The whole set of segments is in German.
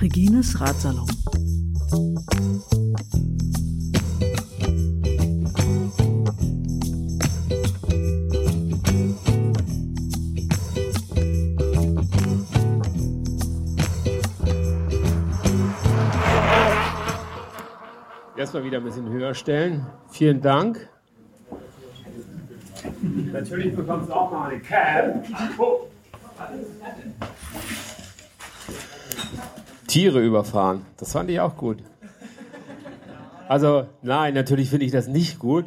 Regines Ratsalon. Erstmal wieder ein bisschen höher stellen. Vielen Dank. Natürlich bekommst du auch mal eine Cab. Oh. Tiere überfahren. Das fand ich auch gut. Also nein, natürlich finde ich das nicht gut.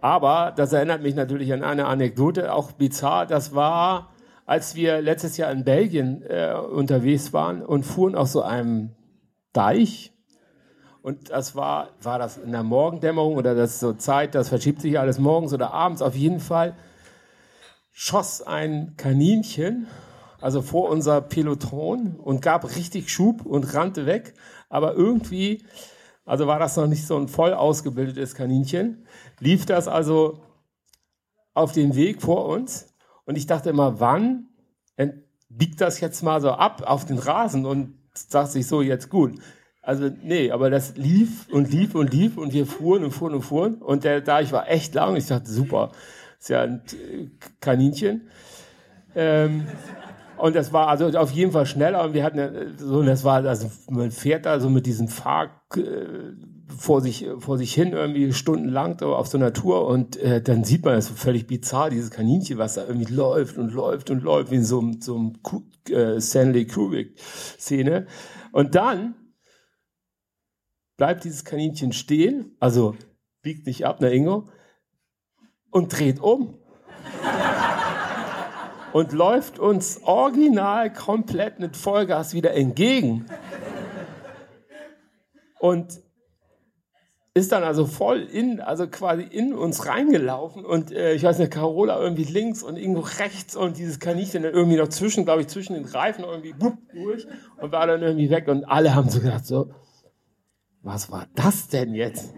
Aber das erinnert mich natürlich an eine Anekdote, auch bizarr. Das war, als wir letztes Jahr in Belgien äh, unterwegs waren und fuhren auf so einem Deich. Und das war, war das in der Morgendämmerung oder das so Zeit, das verschiebt sich alles morgens oder abends. Auf jeden Fall schoss ein Kaninchen also vor unser Peloton und gab richtig Schub und rannte weg. Aber irgendwie, also war das noch nicht so ein voll ausgebildetes Kaninchen, lief das also auf dem Weg vor uns. Und ich dachte immer, wann biegt das jetzt mal so ab auf den Rasen und sagt sich so, jetzt gut. Also nee, aber das lief und lief und lief und wir fuhren und fuhren und fuhren. Und der, da ich war echt lang, ich dachte, super, ist ja ein Kaninchen. Ähm, und das war also auf jeden Fall schneller und wir hatten so, das war, also man fährt da so mit diesem Fahr äh, vor sich, vor sich hin irgendwie stundenlang auf so einer Tour und äh, dann sieht man das so völlig bizarr, dieses Kaninchen, was da irgendwie läuft und läuft und läuft, wie in so, einem so einem äh, Stanley Kubrick-Szene. Und dann bleibt dieses Kaninchen stehen, also biegt nicht ab, ne Ingo, und dreht um und läuft uns original komplett mit Vollgas wieder entgegen. Und ist dann also voll in, also quasi in uns reingelaufen und äh, ich weiß nicht, Carola irgendwie links und irgendwo rechts und dieses Kaninchen dann irgendwie noch zwischen, glaube ich, zwischen den Reifen irgendwie bupp, durch und war dann irgendwie weg und alle haben so gedacht, so, was war das denn jetzt?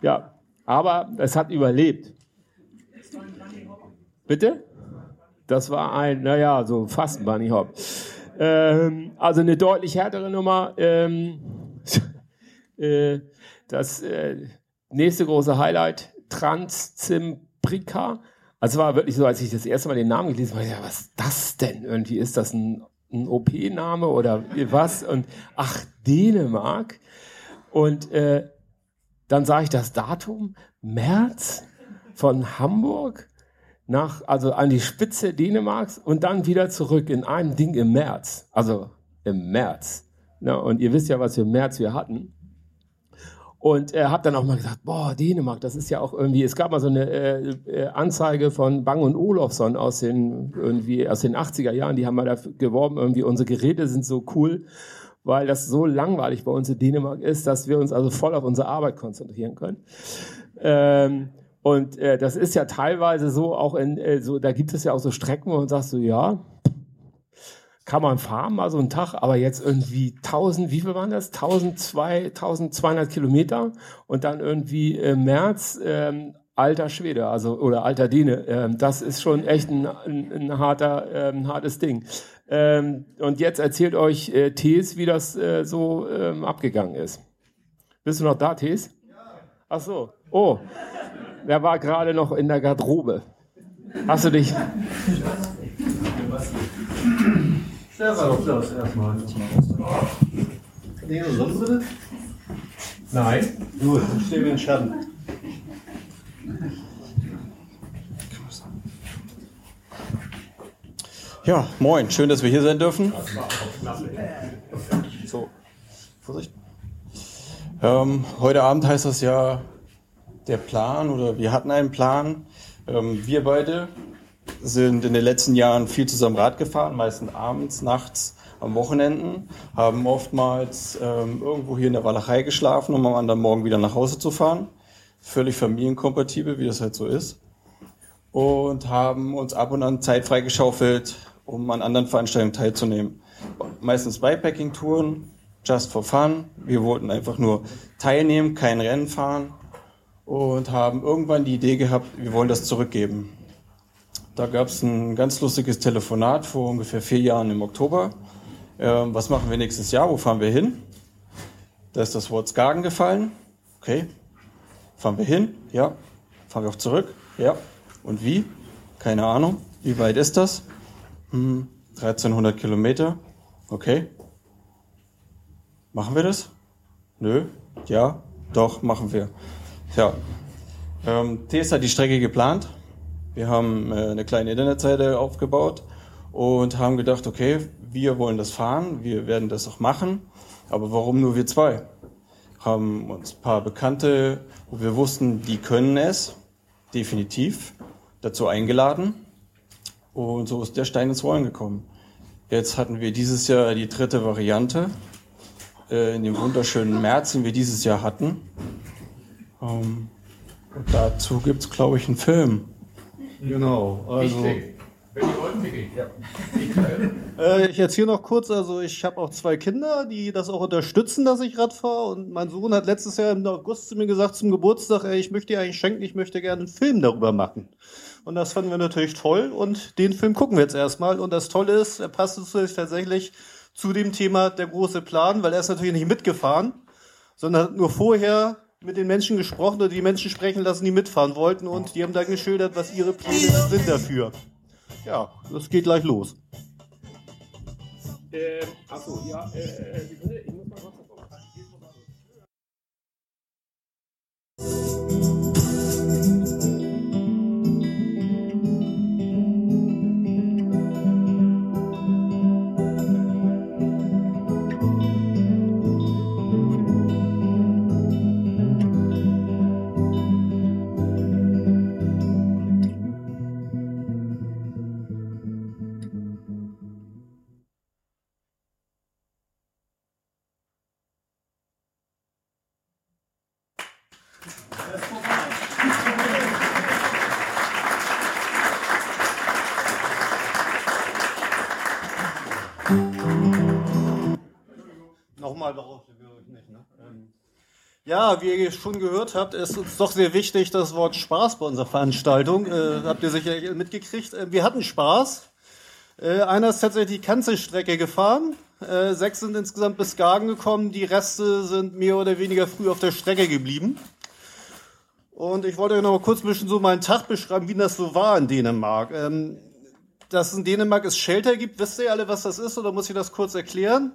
Ja, aber es hat überlebt. Bitte? Das war ein, naja, so fast ein Bunny Hop. Ähm, also eine deutlich härtere Nummer. Ähm, äh, das äh, nächste große Highlight, Transzimbrika. Also war wirklich so, als ich das erste Mal den Namen gelesen habe, ja, was ist das denn? Irgendwie ist das ein, ein OP-Name oder was? Und ach, Dänemark. Und äh, dann sah ich das Datum, März von Hamburg nach, also an die Spitze Dänemarks und dann wieder zurück in einem Ding im März. Also im März. Ja, und ihr wisst ja, was für im März wir hatten. Und er hat dann auch mal gesagt, boah, Dänemark, das ist ja auch irgendwie, es gab mal so eine äh, äh Anzeige von Bang und Olofsson aus den, irgendwie, aus den 80er Jahren, die haben mal dafür geworben, irgendwie unsere Geräte sind so cool, weil das so langweilig bei uns in Dänemark ist, dass wir uns also voll auf unsere Arbeit konzentrieren können. Ähm, und äh, das ist ja teilweise so, auch in, äh, so, da gibt es ja auch so Strecken, wo man sagt so, ja, kann man fahren mal so einen Tag, aber jetzt irgendwie 1000, wie viel waren das? 1002, 1200 Kilometer und dann irgendwie im März, ähm, alter Schwede, also oder alter Däne. Ähm, das ist schon echt ein, ein, ein harter, ähm, hartes Ding. Ähm, und jetzt erzählt euch äh, Tees, wie das äh, so ähm, abgegangen ist. Bist du noch da, Tees? Ja. Ach so. Oh der war gerade noch in der Garderobe. Hast du dich. Doch das erstmal. Nee, sonst bitte? Nein. Gut, dann stehen wir in Schatten. Ja, moin, schön, dass wir hier sein dürfen. So, Vorsicht. Ähm, heute Abend heißt das ja der Plan oder wir hatten einen Plan. Ähm, wir beide sind in den letzten Jahren viel zusammen Rad gefahren, meistens abends, nachts, am Wochenenden, haben oftmals ähm, irgendwo hier in der Walachei geschlafen, um am anderen Morgen wieder nach Hause zu fahren. Völlig familienkompatibel, wie das halt so ist. Und haben uns ab und an Zeit freigeschaufelt, um an anderen Veranstaltungen teilzunehmen. Meistens Bikepacking-Touren, just for fun. Wir wollten einfach nur teilnehmen, kein Rennen fahren und haben irgendwann die Idee gehabt, wir wollen das zurückgeben. Da gab es ein ganz lustiges Telefonat vor ungefähr vier Jahren im Oktober. Ähm, was machen wir nächstes Jahr? Wo fahren wir hin? Da ist das Wort Skagen gefallen. Okay. Fahren wir hin? Ja. Fahren wir auch zurück? Ja. Und wie? Keine Ahnung. Wie weit ist das? Hm, 1300 Kilometer. Okay. Machen wir das? Nö. Ja. Doch, machen wir. Ja. Ähm, TS hat die Strecke geplant. Wir haben äh, eine kleine Internetseite aufgebaut und haben gedacht, okay, wir wollen das fahren, wir werden das auch machen, aber warum nur wir zwei? Haben uns ein paar Bekannte, wo wir wussten, die können es, definitiv, dazu eingeladen und so ist der Stein ins Rollen gekommen. Jetzt hatten wir dieses Jahr die dritte Variante, äh, in dem wunderschönen März, den wir dieses Jahr hatten. Ähm, und dazu gibt es, glaube ich, einen Film. Genau, also. Wenn Äh, ich erzähle noch kurz, also ich habe auch zwei Kinder, die das auch unterstützen, dass ich Rad fahre. Und mein Sohn hat letztes Jahr im August zu mir gesagt zum Geburtstag, ey, ich möchte dir eigentlich schenken, ich möchte gerne einen Film darüber machen. Und das fanden wir natürlich toll und den Film gucken wir jetzt erstmal. Und das Tolle ist, er passt natürlich tatsächlich zu dem Thema der große Plan, weil er ist natürlich nicht mitgefahren, sondern hat nur vorher mit den Menschen gesprochen oder die Menschen sprechen lassen, die mitfahren wollten und die haben dann geschildert, was ihre Pläne sind dafür. Ja, das geht gleich los. Ähm, achso, ja, äh, Sekunde, ich muss mal kurz davon. Ja, wie ihr schon gehört habt, ist uns doch sehr wichtig das Wort Spaß bei unserer Veranstaltung. Äh, habt ihr sicher mitgekriegt. Äh, wir hatten Spaß. Äh, einer ist tatsächlich die Kanzelstrecke gefahren. Äh, sechs sind insgesamt bis Skagen gekommen. Die Reste sind mehr oder weniger früh auf der Strecke geblieben. Und ich wollte euch noch mal kurz ein bisschen so meinen Tag beschreiben, wie das so war in Dänemark. Ähm, dass es in Dänemark es Shelter gibt, wisst ihr alle, was das ist, oder muss ich das kurz erklären?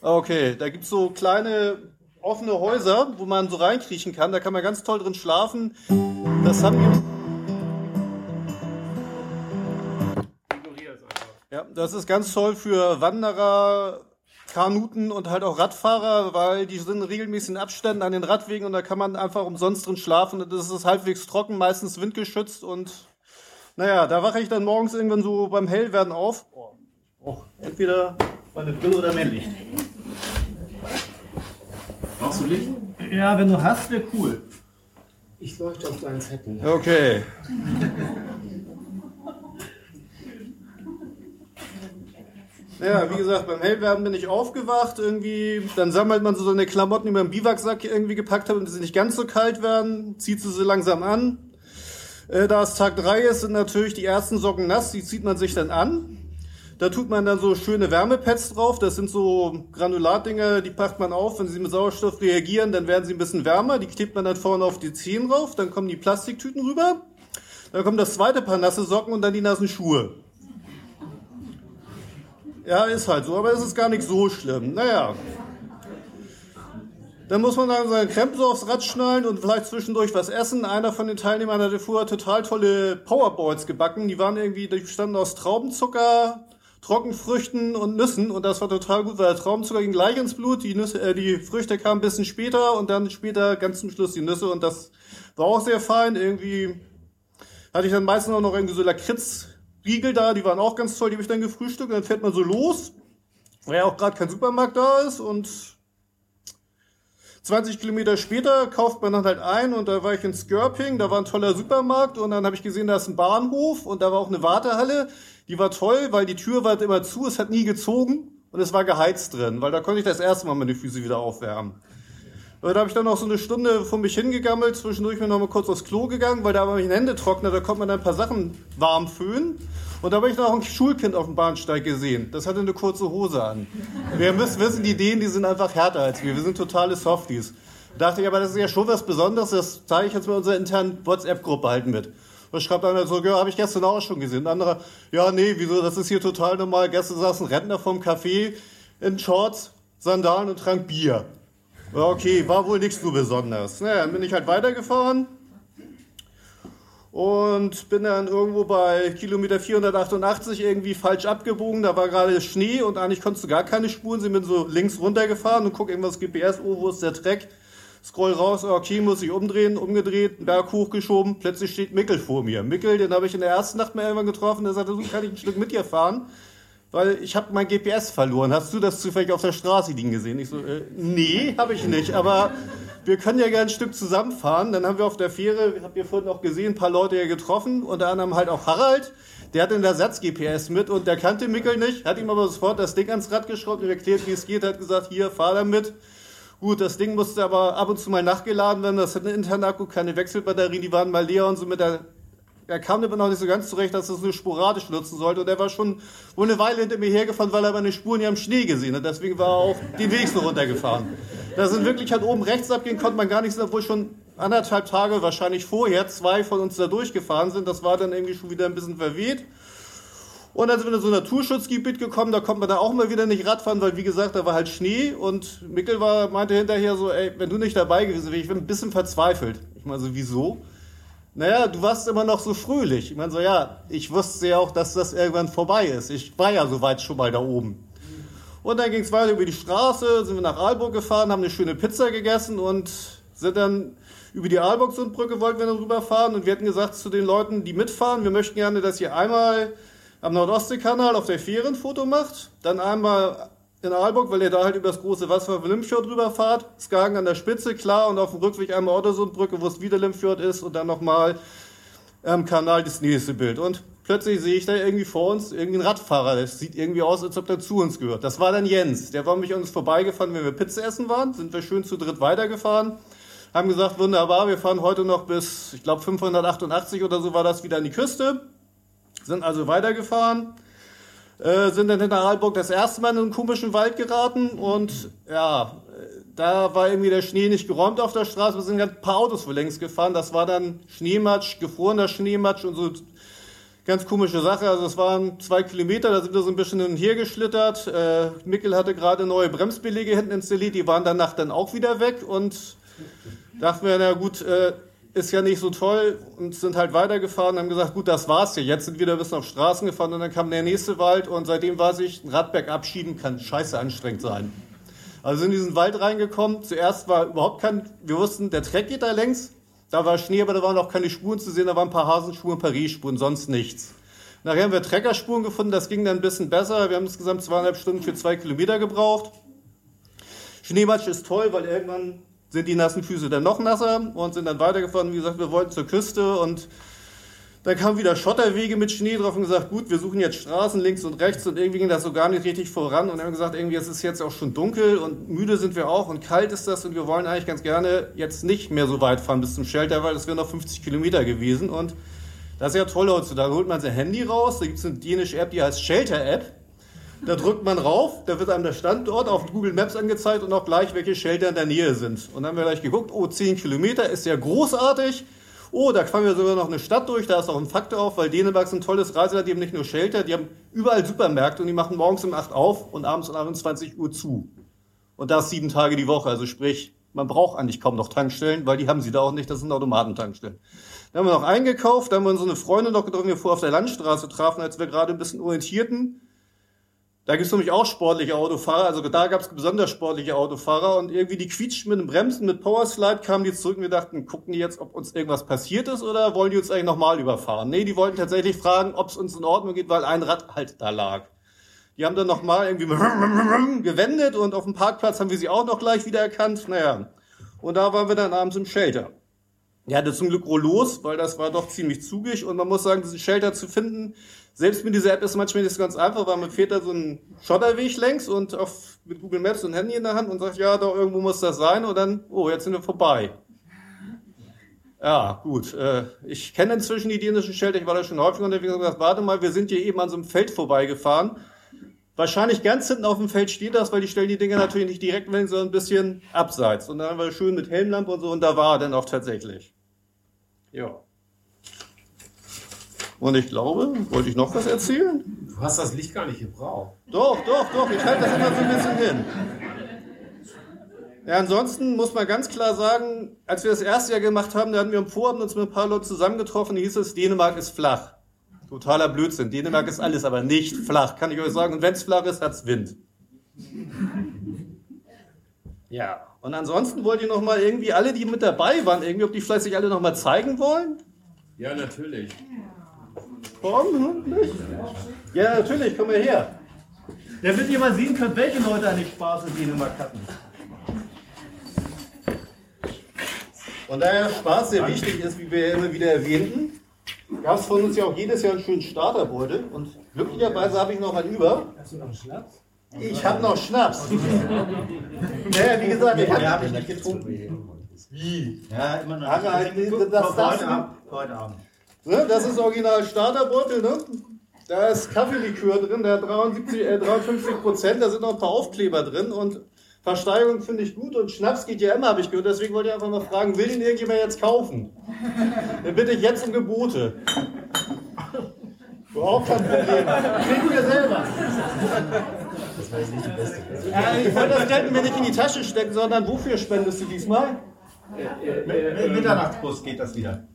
Okay, da gibt's so kleine offene Häuser, wo man so reinkriechen kann. Da kann man ganz toll drin schlafen. Das haben wir. Ja, das ist ganz toll für Wanderer, Kanuten und halt auch Radfahrer, weil die sind in regelmäßigen Abständen an den Radwegen und da kann man einfach umsonst drin schlafen. Das ist halbwegs trocken, meistens windgeschützt und naja, da wache ich dann morgens irgendwann so beim Hellwerden auf. Oh, entweder meine Brille oder mein Licht. Brauchst du Licht? Ja, wenn du hast, wäre cool. Ich leuchte auf deinen Zettel. Okay. Ja, wie gesagt, beim Hellwerden bin ich aufgewacht, irgendwie, dann sammelt man so seine Klamotten, die man im Biwaksack irgendwie gepackt hat, damit sie nicht ganz so kalt werden, zieht sie so langsam an. Äh, da es Tag 3 ist, sind natürlich die ersten Socken nass, die zieht man sich dann an. Da tut man dann so schöne Wärmepads drauf. Das sind so Granulatdinger, die packt man auf. Wenn sie mit Sauerstoff reagieren, dann werden sie ein bisschen wärmer. Die klebt man dann vorne auf die Zehen drauf. Dann kommen die Plastiktüten rüber. Dann kommt das zweite Paar nasse Socken und dann die nassen Schuhe. Ja, ist halt so, aber es ist gar nicht so schlimm. Naja. Dann muss man dann seinen Krempel so aufs Rad schnallen und vielleicht zwischendurch was essen. Einer von den Teilnehmern hatte vorher total tolle Powerballs gebacken. Die waren irgendwie, die bestanden aus Traubenzucker, Trockenfrüchten und Nüssen. Und das war total gut, weil der Traubenzucker ging gleich ins Blut, die, Nüsse, äh, die Früchte kamen ein bisschen später und dann später ganz zum Schluss die Nüsse. Und das war auch sehr fein. Irgendwie hatte ich dann meistens auch noch irgendwie so Lakritzriegel da, die waren auch ganz toll, die habe ich dann gefrühstückt. Und dann fährt man so los, weil ja auch gerade kein Supermarkt da ist. Und 20 Kilometer später kauft man dann halt ein und da war ich in Skirping, da war ein toller Supermarkt und dann habe ich gesehen, da ist ein Bahnhof und da war auch eine Wartehalle. Die war toll, weil die Tür war immer zu, es hat nie gezogen und es war geheizt drin, weil da konnte ich das erste Mal meine Füße wieder aufwärmen. Da habe ich dann noch so eine Stunde vor mich hingegammelt, zwischendurch bin ich noch mal kurz aufs Klo gegangen, weil da war ich Hände trocknet, da konnte man dann ein paar Sachen warm föhnen. Und da habe ich noch ein Schulkind auf dem Bahnsteig gesehen. Das hatte eine kurze Hose an. Wir müssen wissen, die Ideen, die sind einfach härter als wir. Wir sind totale Softies. Da dachte ich, aber das ist ja schon was Besonderes, das zeige ich jetzt mit unserer internen WhatsApp-Gruppe halt mit. Da schreibt einer so, ja, habe ich gestern auch schon gesehen. Ein anderer, ja, nee, wieso, das ist hier total normal. Gestern saß ein Rentner vom Café in Shorts, Sandalen und trank Bier. Okay, war wohl nichts so Besonderes. Naja, dann bin ich halt weitergefahren und bin dann irgendwo bei Kilometer 488 irgendwie falsch abgebogen. Da war gerade Schnee und eigentlich konntest du gar keine Spuren sehen. Bin so links runtergefahren und guck irgendwas GPS, oh, wo ist der Dreck? Scroll raus, okay, muss ich umdrehen, umgedreht, Berg hochgeschoben, plötzlich steht Mickel vor mir. Mickel, den habe ich in der ersten Nacht mal irgendwann getroffen, der sagte, so kann ich ein Stück mit dir fahren, weil ich habe mein GPS verloren. Hast du das zufällig auf der Straße liegen gesehen? Ich so, äh, nee, habe ich nicht, aber wir können ja gerne ein Stück zusammenfahren. Dann haben wir auf der Fähre, habt ihr vorhin auch gesehen, ein paar Leute hier getroffen, unter anderem halt auch Harald. Der hatte einen Ersatz-GPS mit und der kannte Mickel nicht, hat ihm aber sofort das Ding ans Rad geschraubt und erklärt, wie es geht, hat gesagt, hier, fahr damit. Gut, das Ding musste aber ab und zu mal nachgeladen werden. Das hat einen internen Akku, keine Wechselbatterien, die waren mal leer und so mit der. Er kam damit noch nicht so ganz zurecht, dass er es nur sporadisch nutzen sollte. Und er war schon wohl eine Weile hinter mir hergefahren, weil er meine Spuren ja im Schnee gesehen hat. Deswegen war er auch den wenigsten runtergefahren. Da sind wirklich halt oben rechts abgehen, konnte man gar nicht sehen, obwohl schon anderthalb Tage wahrscheinlich vorher zwei von uns da durchgefahren sind. Das war dann irgendwie schon wieder ein bisschen verweht. Und dann sind wir in so ein Naturschutzgebiet gekommen, da kommt man da auch mal wieder nicht Radfahren, weil wie gesagt, da war halt Schnee und Mickel war, meinte hinterher so, ey, wenn du nicht dabei gewesen wärst, ich bin ein bisschen verzweifelt. Ich meine so, wieso? Naja, du warst immer noch so fröhlich. Ich meine so, ja, ich wusste ja auch, dass das irgendwann vorbei ist. Ich war ja soweit schon mal da oben. Und dann ging es weiter über die Straße, sind wir nach Aalburg gefahren, haben eine schöne Pizza gegessen und sind dann über die Aalborg-Sundbrücke wollten wir dann rüberfahren und wir hatten gesagt zu den Leuten, die mitfahren, wir möchten gerne, dass ihr einmal am Nordostseekanal auf der Fähre ein Foto macht, dann einmal in Aalborg, weil ihr da halt über das große Wasser von Limfjord drüber fahrt, Skagen an der Spitze, klar, und auf dem Rückweg einmal Ottersundbrücke, wo es wieder Limfjord ist, und dann nochmal am Kanal das nächste Bild. Und plötzlich sehe ich da irgendwie vor uns irgendwie einen Radfahrer, das sieht irgendwie aus, als ob der zu uns gehört. Das war dann Jens, der war mich uns vorbeigefahren, wenn wir Pizza essen waren, sind wir schön zu dritt weitergefahren, haben gesagt, wunderbar, wir fahren heute noch bis, ich glaube 588 oder so war das, wieder an die Küste, sind also weitergefahren, äh, sind dann hinter Aalburg das erste Mal in einen komischen Wald geraten und ja, da war irgendwie der Schnee nicht geräumt auf der Straße. Wir sind ein paar Autos wohl längst gefahren. Das war dann Schneematsch, gefrorener Schneematsch und so ganz komische Sache. Also es waren zwei Kilometer, da sind wir so ein bisschen hin und her geschlittert. Äh, Mickel hatte gerade neue Bremsbeläge hinten installiert, die waren danach dann auch wieder weg und dachten wir, na gut, äh, ist ja nicht so toll und sind halt weitergefahren und haben gesagt, gut, das war's hier. Jetzt sind wir wieder bis auf Straßen gefahren und dann kam der nächste Wald und seitdem weiß ich, ein Radberg abschieben kann scheiße anstrengend sein. Also sind in diesen Wald reingekommen. Zuerst war überhaupt kein, wir wussten, der Treck geht da längs. Da war Schnee, aber da waren auch keine Spuren zu sehen. Da waren ein paar Hasenspuren, ein paar Riechspuren, sonst nichts. Nachher haben wir Treckerspuren gefunden. Das ging dann ein bisschen besser. Wir haben insgesamt zweieinhalb Stunden für zwei Kilometer gebraucht. Schneematsch ist toll, weil irgendwann sind die nassen Füße dann noch nasser und sind dann weitergefahren. Wie gesagt, wir wollten zur Küste und dann kamen wieder Schotterwege mit Schnee drauf und gesagt, gut, wir suchen jetzt Straßen links und rechts und irgendwie ging das so gar nicht richtig voran und haben gesagt, irgendwie es ist jetzt auch schon dunkel und müde sind wir auch und kalt ist das und wir wollen eigentlich ganz gerne jetzt nicht mehr so weit fahren bis zum Shelter, weil es wären noch 50 Kilometer gewesen und das ist ja toll heutzutage. Da holt man sein Handy raus, da gibt es eine dänische App, die heißt Shelter App da drückt man rauf, da wird einem der Standort auf Google Maps angezeigt und auch gleich, welche Shelter in der Nähe sind. Und dann haben wir gleich geguckt, oh, 10 Kilometer ist ja großartig. Oh, da fahren wir sogar noch eine Stadt durch, da ist auch ein Faktor auf, weil Dänemark ist ein tolles Reiseland, die haben nicht nur Shelter, die haben überall Supermärkte und die machen morgens um 8 auf und abends um 21 Uhr zu. Und das sieben Tage die Woche, also sprich, man braucht eigentlich kaum noch Tankstellen, weil die haben sie da auch nicht, das sind Automatentankstellen. Dann haben wir noch eingekauft, dann haben wir unsere Freunde noch getroffen, die wir vorher auf der Landstraße trafen, als wir gerade ein bisschen orientierten. Da gibt es nämlich auch sportliche Autofahrer, also da gab es besonders sportliche Autofahrer und irgendwie die quietschten mit den Bremsen, mit Powerslide kamen die zurück und wir dachten, gucken die jetzt, ob uns irgendwas passiert ist oder wollen die uns eigentlich nochmal überfahren? Nee, die wollten tatsächlich fragen, ob es uns in Ordnung geht, weil ein Rad halt da lag. Die haben dann nochmal irgendwie gewendet und auf dem Parkplatz haben wir sie auch noch gleich wieder erkannt. Naja, und da waren wir dann abends im Shelter. Ja, das zum Glück los, weil das war doch ziemlich zugig und man muss sagen, diesen Shelter zu finden, selbst mit dieser App ist manchmal nicht ganz einfach, weil man fährt da so einen Schotterweg längs und auf, mit Google Maps und Handy in der Hand und sagt, ja, da irgendwo muss das sein und dann, oh, jetzt sind wir vorbei. Ja, gut. Äh, ich kenne inzwischen die dänischen Shelter, ich war da schon häufig unterwegs und gesagt, warte mal, wir sind hier eben an so einem Feld vorbeigefahren. Wahrscheinlich ganz hinten auf dem Feld steht das, weil die stellen die Dinge natürlich nicht direkt weg, sondern ein bisschen abseits. Und dann haben wir schön mit Helmlampe und so und da war er dann auch tatsächlich. Ja. Und ich glaube, wollte ich noch was erzählen? Du hast das Licht gar nicht gebraucht. Doch, doch, doch, ich halte das immer so ein bisschen hin. Ja, ansonsten muss man ganz klar sagen, als wir das erste Jahr gemacht haben, da hatten wir am Vorabend uns mit ein paar Leuten zusammengetroffen, hieß es, Dänemark ist flach. Totaler Blödsinn. Dänemark ist alles, aber nicht flach, kann ich euch sagen. Und wenn es flach ist, hat's Wind. Ja, und ansonsten wollt ihr noch mal irgendwie alle, die mit dabei waren, irgendwie, ob die vielleicht sich alle noch mal zeigen wollen? Ja, natürlich. Warum nicht? Ja, natürlich, komm mal her. Damit ihr mal sehen könnt, welche Leute eigentlich Spaß in Dänemark hatten. Und da ja Spaß sehr wichtig ist, wie wir ja immer wieder erwähnten, gab es von uns ja auch jedes Jahr einen schönen Starterbeutel. Und glücklicherweise habe ich noch einen über. Hast du noch einen Schnaps? Ich habe noch Schnaps. naja, wie gesagt, ich habe nicht getrunken. Wie? Ja, immer noch. Halt, das du- Abend, heute Abend. Ne, das ist original Starterbeutel, ne? Da ist Kaffeelikör drin, der hat 73, äh, 53 Prozent, da sind noch ein paar Aufkleber drin und Versteigerung finde ich gut und Schnaps geht ja immer, habe ich gehört. Deswegen wollte ich einfach mal fragen, will den irgendjemand jetzt kaufen? Dann bitte ich jetzt um Gebote. Überhaupt kein Problem. Trink dir selber. Ja, ich wollte das Geld mir nicht in die Tasche stecken, sondern wofür spendest du diesmal? Mit Mitternachtsbus geht das wieder.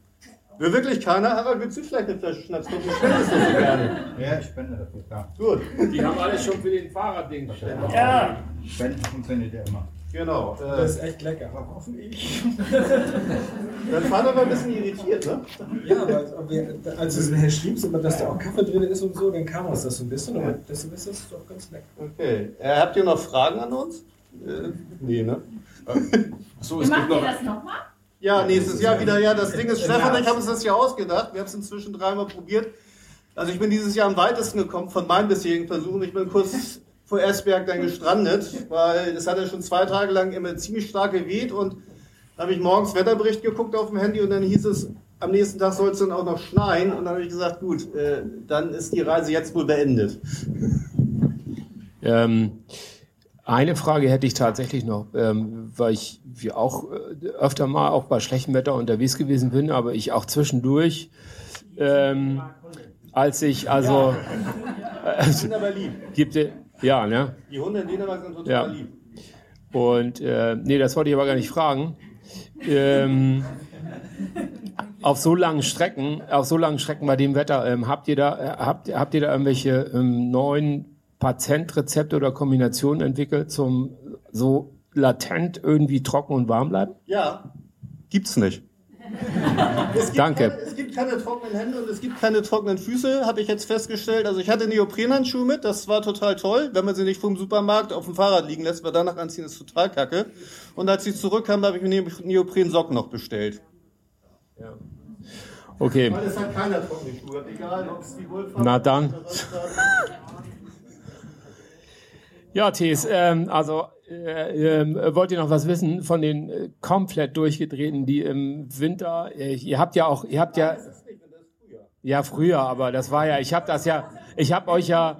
Will wirklich keiner? Harald, willst du vielleicht eine Flasche Schnaps? Komm, Du spendest das so gerne. Ja, ich spende dafür, klar. Gut. Die haben alle schon für den Fahrradding bestellt. Ja. Spenden funktioniert ja immer. Genau. Äh, Das ist echt lecker. Aber hoffentlich. Dein Vater war ein bisschen irritiert, ne? Ja, aber wir, als du es schriebst, aber dass da auch Kaffee drin ist und so, dann kam uns das so ein bisschen. Aber deshalb ist das doch ganz lecker. Okay. Äh, habt ihr noch Fragen an uns? Äh, nee, ne? So, Wie es gibt macht ihr noch. das nochmal? Ja, nächstes Jahr wieder. Ja, das Ding ist, Stefan und ich haben uns das ja ausgedacht. Wir haben es inzwischen dreimal probiert. Also ich bin dieses Jahr am weitesten gekommen von meinen bisherigen Versuchen. Ich bin kurz vor Esberg dann gestrandet, weil es hat ja schon zwei Tage lang immer ziemlich stark geweht und da habe ich morgens Wetterbericht geguckt auf dem Handy und dann hieß es, am nächsten Tag soll es dann auch noch schneien und dann habe ich gesagt, gut, äh, dann ist die Reise jetzt wohl beendet. Ähm, eine Frage hätte ich tatsächlich noch, ähm, weil ich wir auch äh, öfter mal auch bei schlechtem Wetter unterwegs gewesen bin, aber ich auch zwischendurch, ähm, als ich also aber lieb. gibt ja ne Die Hunde in Dänemark sind total Ja. lieb. und äh, nee, das wollte ich aber gar nicht fragen. Ähm, auf so langen Strecken, auf so langen Strecken bei dem Wetter, ähm, habt ihr da, äh, habt, habt ihr da irgendwelche ähm, neuen Patentrezepte oder Kombinationen entwickelt zum so latent irgendwie trocken und warm bleiben? Ja, gibt's nicht. Es gibt Danke. Keine, es gibt keine trockenen Hände und es gibt keine trockenen Füße, habe ich jetzt festgestellt. Also ich hatte Neoprenhandschuhe mit, das war total toll. Wenn man sie nicht vom Supermarkt auf dem Fahrrad liegen lässt, weil danach anziehen ist total kacke. Und als sie zurückkamen, habe ich mir Neoprensocken noch bestellt. Okay, Weil es hat keiner trockene Schuhe, egal ob es die Wohlfahrt Na dann. ja, Thies, ähm, also äh, ähm, wollt ihr noch was wissen von den äh, komplett durchgedrehten, die im Winter, äh, ihr habt ja auch, ihr habt ja, ja früher, aber das war ja, ich habe das ja, ich habe euch ja,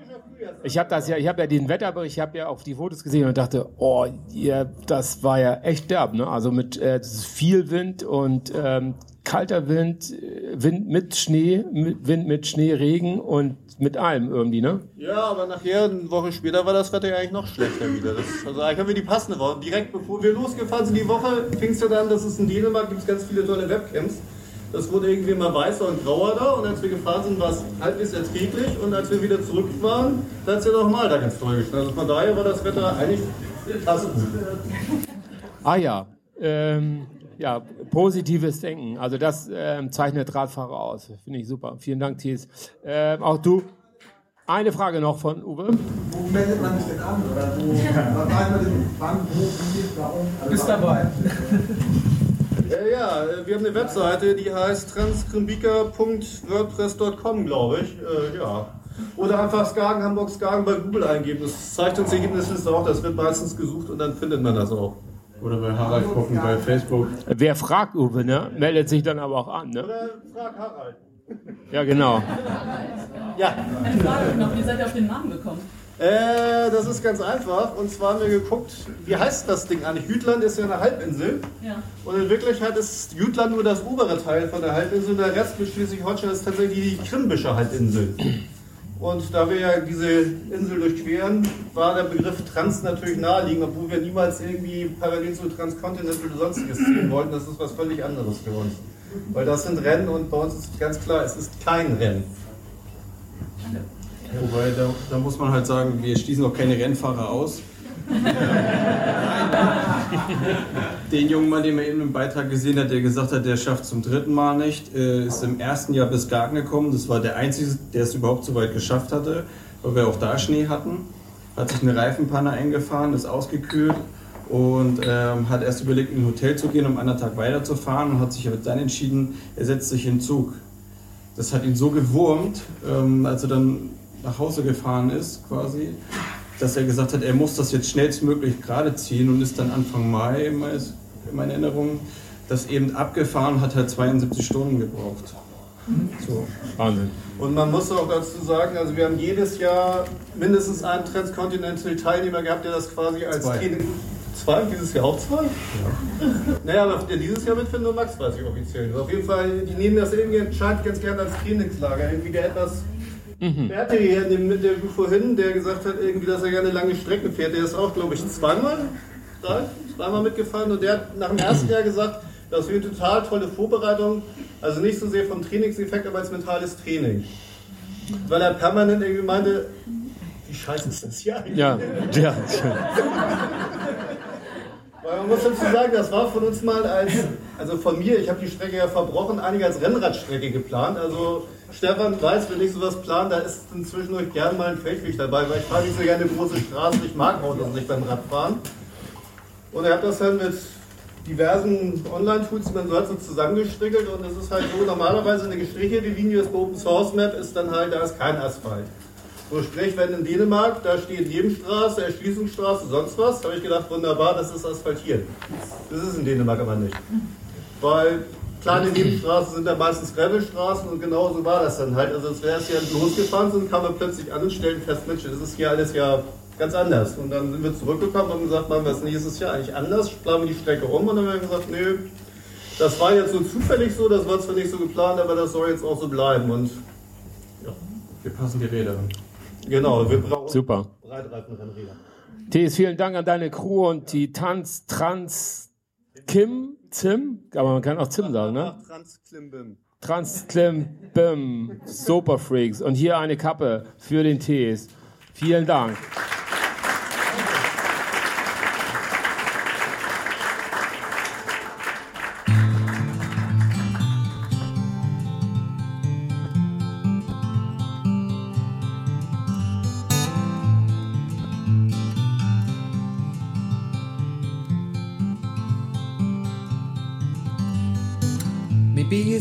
ich habe das ja, ich habe ja diesen Wetterbericht, ich habe ja auch die Fotos gesehen und dachte, oh, ihr, das war ja echt derb, ne? Also mit äh, viel Wind und ähm, kalter Wind, äh, Wind mit Schnee, mit, Wind mit Schnee, Regen und mit allem irgendwie, ne? Ja, aber nachher, eine Woche später, war das Wetter ja eigentlich noch schlechter wieder. Das, also eigentlich haben wir die passende Woche. Direkt bevor wir losgefahren sind, die Woche fing es ja dann, dass es in Dänemark gibt ganz viele tolle Webcams. Das wurde irgendwie immer weißer und grauer da und als wir gefahren sind, war es halbwegs erträglich und als wir wieder zurück waren, da hat es ja nochmal da ganz toll geschneit. Also von daher war das Wetter eigentlich gut. Ah ja, ähm, ja, positives Denken. Also das ähm, zeichnet Radfahrer aus. Finde ich super. Vielen Dank, Thies. Ähm, auch du. Eine Frage noch von Uwe. Wo meldet man sich denn an? Oder wo, wann wann, wo, wie, warum? Also Bist dabei. Äh, ja, äh, wir haben eine Webseite, die heißt transkrimbika.wordpress.com, glaube ich. Äh, ja. Oder einfach Skagen, Hamburg Skagen bei Google eingeben. Das zeigt uns die Ergebnisliste auch. Das wird meistens gesucht und dann findet man das auch. Oder bei Harald gucken bei Facebook. Wer fragt Uwe, ne? Meldet sich dann aber auch an, ne? Oder frag Harald. Ja, genau. Ja. Eine Frage noch, wie seid ihr auf den Namen gekommen? Äh, das ist ganz einfach. Und zwar haben wir geguckt, wie heißt das Ding eigentlich? Jütland ist ja eine Halbinsel. Ja. Und in Wirklichkeit ist Jütland nur das obere Teil von der Halbinsel. Der Rest mit Schleswig-Holstein ist tatsächlich die Krimbische Halbinsel. Und da wir ja diese Insel durchqueren, war der Begriff Trans natürlich naheliegend, obwohl wir niemals irgendwie parallel zu Transcontinental oder sonstiges ziehen wollten. Das ist was völlig anderes für uns. Weil das sind Rennen und bei uns ist ganz klar, es ist kein Rennen. Wobei, da, da muss man halt sagen, wir schließen auch keine Rennfahrer aus. Den jungen Mann, den man eben im Beitrag gesehen hat, der gesagt hat, der schafft zum dritten Mal nicht, äh, ist im ersten Jahr bis Garten gekommen. Das war der Einzige, der es überhaupt so weit geschafft hatte, weil wir auch da Schnee hatten. Hat sich eine Reifenpanne eingefahren, ist ausgekühlt und ähm, hat erst überlegt, in ein Hotel zu gehen, um einen Tag weiterzufahren und hat sich dann entschieden, er setzt sich in den Zug. Das hat ihn so gewurmt, ähm, als er dann nach Hause gefahren ist, quasi, dass er gesagt hat, er muss das jetzt schnellstmöglich gerade ziehen und ist dann Anfang Mai, in meiner Erinnerung, das eben abgefahren hat halt 72 Stunden gebraucht. So. Wahnsinn. Und man muss auch dazu sagen, also wir haben jedes Jahr mindestens einen Transcontinental-Teilnehmer gehabt, der das quasi als Zwei. Training. Zwei? Dieses Jahr auch zwei? Ja. Naja, aber der dieses Jahr mitfindet nur Max, weiß ich offiziell. Auf jeden Fall, die nehmen das irgendwie anscheinend ganz gerne als Trainingslager. Irgendwie der etwas. Wer hatte hier in dem Interview vorhin, der gesagt hat, irgendwie, dass er gerne lange Strecken fährt. Der ist auch, glaube ich, zweimal, drei, zweimal mitgefahren und der hat nach dem ersten Jahr gesagt, das wäre eine total tolle Vorbereitung. Also nicht so sehr vom Trainingseffekt, aber als mentales Training. Weil er permanent irgendwie meinte, wie scheiße ist das hier eigentlich? Ja, ja. Weil man muss dazu sagen, das war von uns mal als, also von mir, ich habe die Strecke ja verbrochen, einige als Rennradstrecke geplant. Also Stefan weiß, wenn ich sowas plane, da ist inzwischen euch gern mal ein Feldweg dabei, weil ich fahre nicht so gerne große Straßen, ich mag Autos nicht beim Radfahren. Und er hat das dann mit diversen Online-Tools, die man so hat, so zusammengestrickelt und es ist halt so, normalerweise eine gestrichelte Linie ist bei Open Source Map, ist dann halt, da ist kein Asphalt. So sprich, wenn in Dänemark, da steht Nebenstraße, Erschließungsstraße, sonst was, habe ich gedacht, wunderbar, das ist asphaltiert. Das ist in Dänemark aber nicht. Weil kleine Nebenstraßen sind da meistens Gravelstraßen und genau so war das dann halt. Also als wäre es ja losgefahren sind, kam man plötzlich an und stellen fest, Mensch, das ist hier alles ja ganz anders. Und dann sind wir zurückgekommen und haben gesagt, machen wir es nächstes Jahr eigentlich anders, planen wir die Strecke um und dann haben wir gesagt, nö, das war jetzt so zufällig so, das war zwar nicht so geplant, aber das soll jetzt auch so bleiben. Und Wir passen die Räder an. genau, wir brauchen Super. Breitreifenrennräder. Thies, vielen Dank an deine Crew und die Tanz, Trans, Kim, Zim, aber man kann auch Zim sagen, ne? Trans Klimbim. Trans, Klim, Bim, Super Freaks. Und hier eine Kappe für den Tees. Vielen Dank.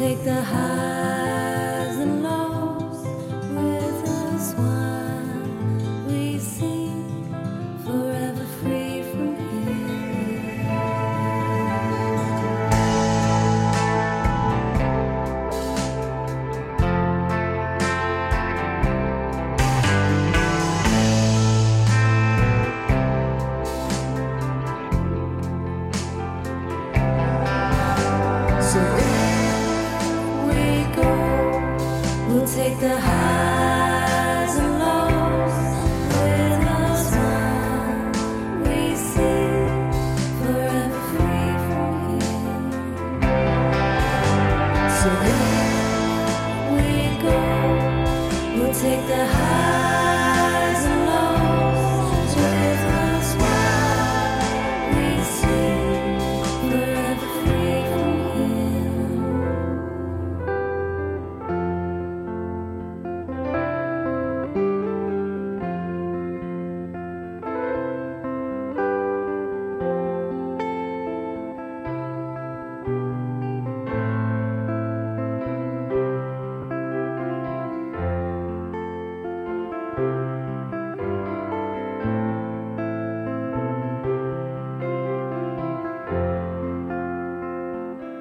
Take the highs